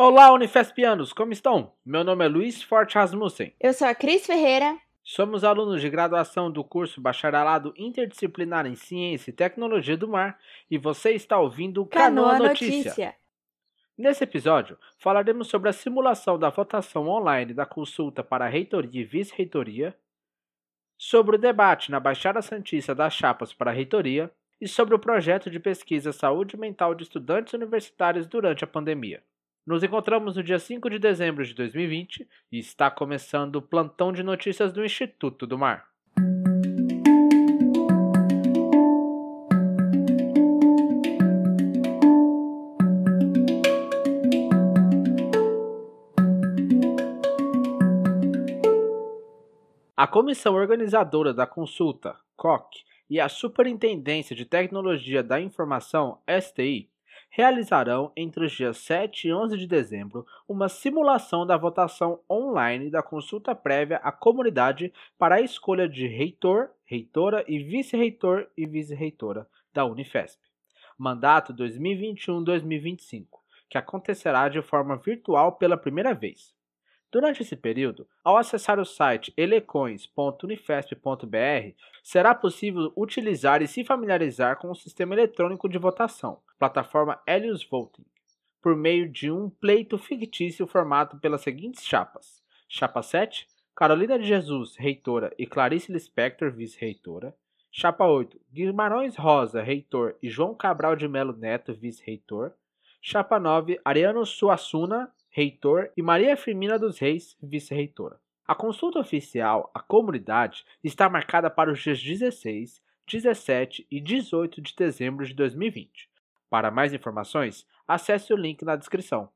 Olá, Unifespianos, como estão? Meu nome é Luiz Forte Rasmussen. Eu sou a Cris Ferreira. Somos alunos de graduação do curso Bacharelado Interdisciplinar em Ciência e Tecnologia do Mar e você está ouvindo o Canoa, Canoa Notícia. Notícia. Nesse episódio, falaremos sobre a simulação da votação online da consulta para reitoria e vice-reitoria, sobre o debate na Baixada Santista das chapas para a reitoria e sobre o projeto de pesquisa Saúde Mental de Estudantes Universitários durante a pandemia. Nos encontramos no dia 5 de dezembro de 2020 e está começando o plantão de notícias do Instituto do Mar. A comissão organizadora da consulta, COC, e a Superintendência de Tecnologia da Informação, STI, realizarão entre os dias 7 e 11 de dezembro uma simulação da votação online da consulta prévia à comunidade para a escolha de reitor, reitora e vice-reitor e vice-reitora da Unifesp. Mandato 2021-2025, que acontecerá de forma virtual pela primeira vez. Durante esse período, ao acessar o site elecões.unifesp.br, será possível utilizar e se familiarizar com o sistema eletrônico de votação, plataforma Helios Voting, por meio de um pleito fictício formado pelas seguintes chapas: Chapa 7, Carolina de Jesus, reitora, e Clarice Lispector, vice-reitora. Chapa 8, Guimarães Rosa, reitor, e João Cabral de Melo Neto, vice-reitor. Chapa 9, Ariano Suassuna, reitor, e Maria Firmina dos Reis, vice-reitora. A consulta oficial à comunidade está marcada para os dias 16, 17 e 18 de dezembro de 2020. Para mais informações, acesse o link na descrição.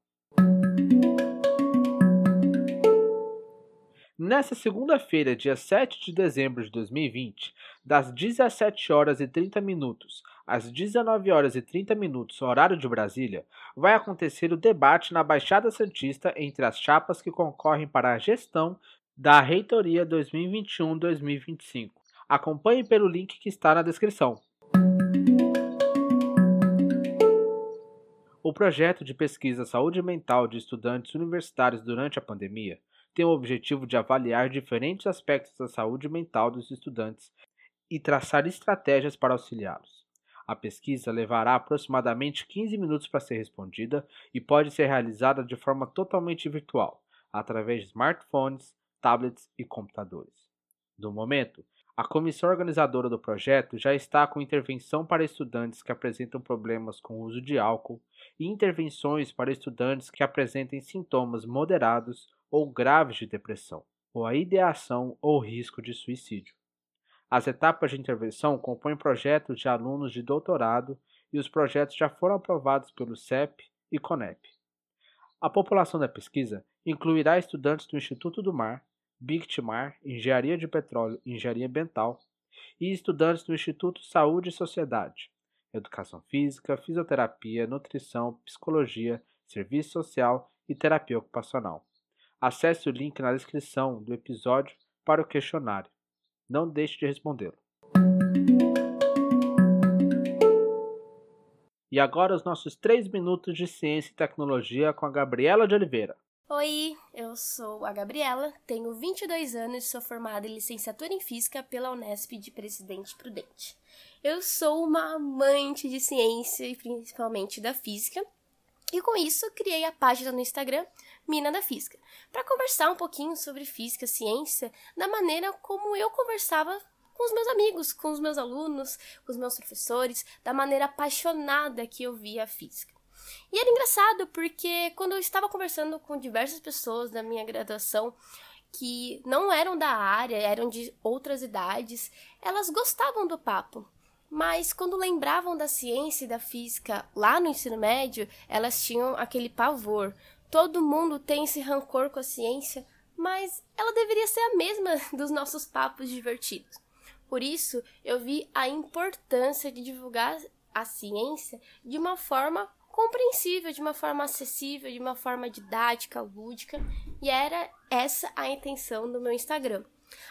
Nessa segunda-feira, dia 7 de dezembro de 2020, das 17 horas e 30 minutos às 19 horas e 30 minutos, horário de Brasília, vai acontecer o debate na Baixada Santista entre as chapas que concorrem para a gestão da Reitoria 2021-2025. Acompanhe pelo link que está na descrição. O projeto de pesquisa Saúde Mental de Estudantes Universitários durante a pandemia tem o objetivo de avaliar diferentes aspectos da saúde mental dos estudantes e traçar estratégias para auxiliá-los. A pesquisa levará aproximadamente 15 minutos para ser respondida e pode ser realizada de forma totalmente virtual, através de smartphones, tablets e computadores. No momento, a comissão organizadora do projeto já está com intervenção para estudantes que apresentam problemas com o uso de álcool e intervenções para estudantes que apresentem sintomas moderados ou graves de depressão, ou a ideação ou risco de suicídio. As etapas de intervenção compõem projetos de alunos de doutorado e os projetos já foram aprovados pelo CEP e CONEP. A população da pesquisa incluirá estudantes do Instituto do Mar, BICTMAR, Engenharia de Petróleo e Engenharia Ambiental, e estudantes do Instituto Saúde e Sociedade, Educação Física, Fisioterapia, Nutrição, Psicologia, Serviço Social e Terapia Ocupacional. Acesse o link na descrição do episódio para o questionário. Não deixe de respondê-lo. E agora os nossos três minutos de ciência e tecnologia com a Gabriela de Oliveira. Oi, eu sou a Gabriela, tenho 22 anos e sou formada em licenciatura em Física pela Unesp de Presidente Prudente. Eu sou uma amante de ciência e principalmente da física, e com isso criei a página no Instagram Mina da Física, para conversar um pouquinho sobre física, ciência, da maneira como eu conversava com os meus amigos, com os meus alunos, com os meus professores, da maneira apaixonada que eu via a física. E era engraçado porque quando eu estava conversando com diversas pessoas da minha graduação que não eram da área, eram de outras idades, elas gostavam do papo. Mas quando lembravam da ciência e da física lá no ensino médio, elas tinham aquele pavor, Todo mundo tem esse rancor com a ciência, mas ela deveria ser a mesma dos nossos papos divertidos. Por isso, eu vi a importância de divulgar a ciência de uma forma compreensível, de uma forma acessível, de uma forma didática, lúdica, e era essa a intenção do meu Instagram.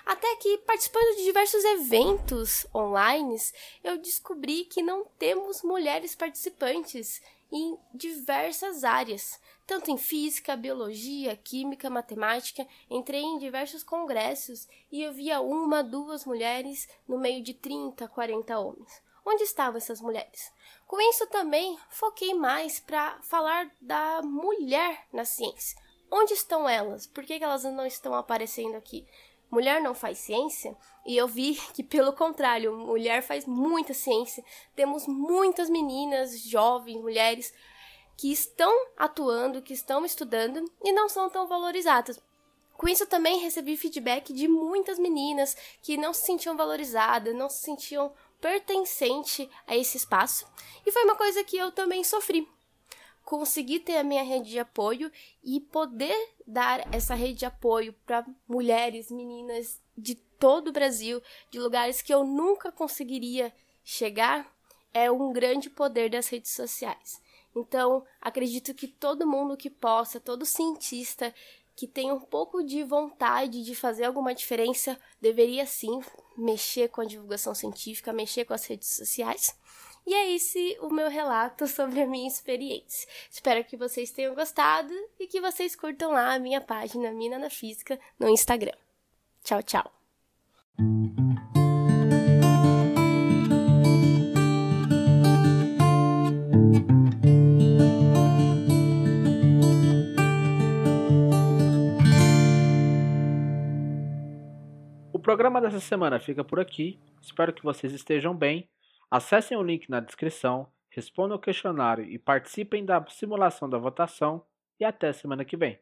Até que, participando de diversos eventos online, eu descobri que não temos mulheres participantes em diversas áreas tanto em física, biologia, química, matemática. Entrei em diversos congressos e eu via uma, duas mulheres no meio de 30, 40 homens. Onde estavam essas mulheres? Com isso também foquei mais para falar da mulher na ciência. Onde estão elas? Por que elas não estão aparecendo aqui? Mulher não faz ciência, e eu vi que, pelo contrário, mulher faz muita ciência. Temos muitas meninas, jovens, mulheres que estão atuando, que estão estudando e não são tão valorizadas. Com isso, também recebi feedback de muitas meninas que não se sentiam valorizadas, não se sentiam pertencente a esse espaço. E foi uma coisa que eu também sofri conseguir ter a minha rede de apoio e poder dar essa rede de apoio para mulheres, meninas de todo o Brasil, de lugares que eu nunca conseguiria chegar, é um grande poder das redes sociais. Então, acredito que todo mundo que possa, todo cientista que tem um pouco de vontade de fazer alguma diferença, deveria sim mexer com a divulgação científica, mexer com as redes sociais. E é esse o meu relato sobre a minha experiência. Espero que vocês tenham gostado e que vocês curtam lá a minha página Mina na Física no Instagram. Tchau, tchau. O programa dessa semana fica por aqui. Espero que vocês estejam bem Acessem o link na descrição, respondam o questionário e participem da simulação da votação e até semana que vem.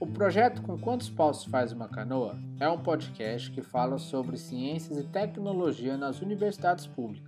O projeto Com Quantos Paus Faz Uma Canoa é um podcast que fala sobre ciências e tecnologia nas universidades públicas.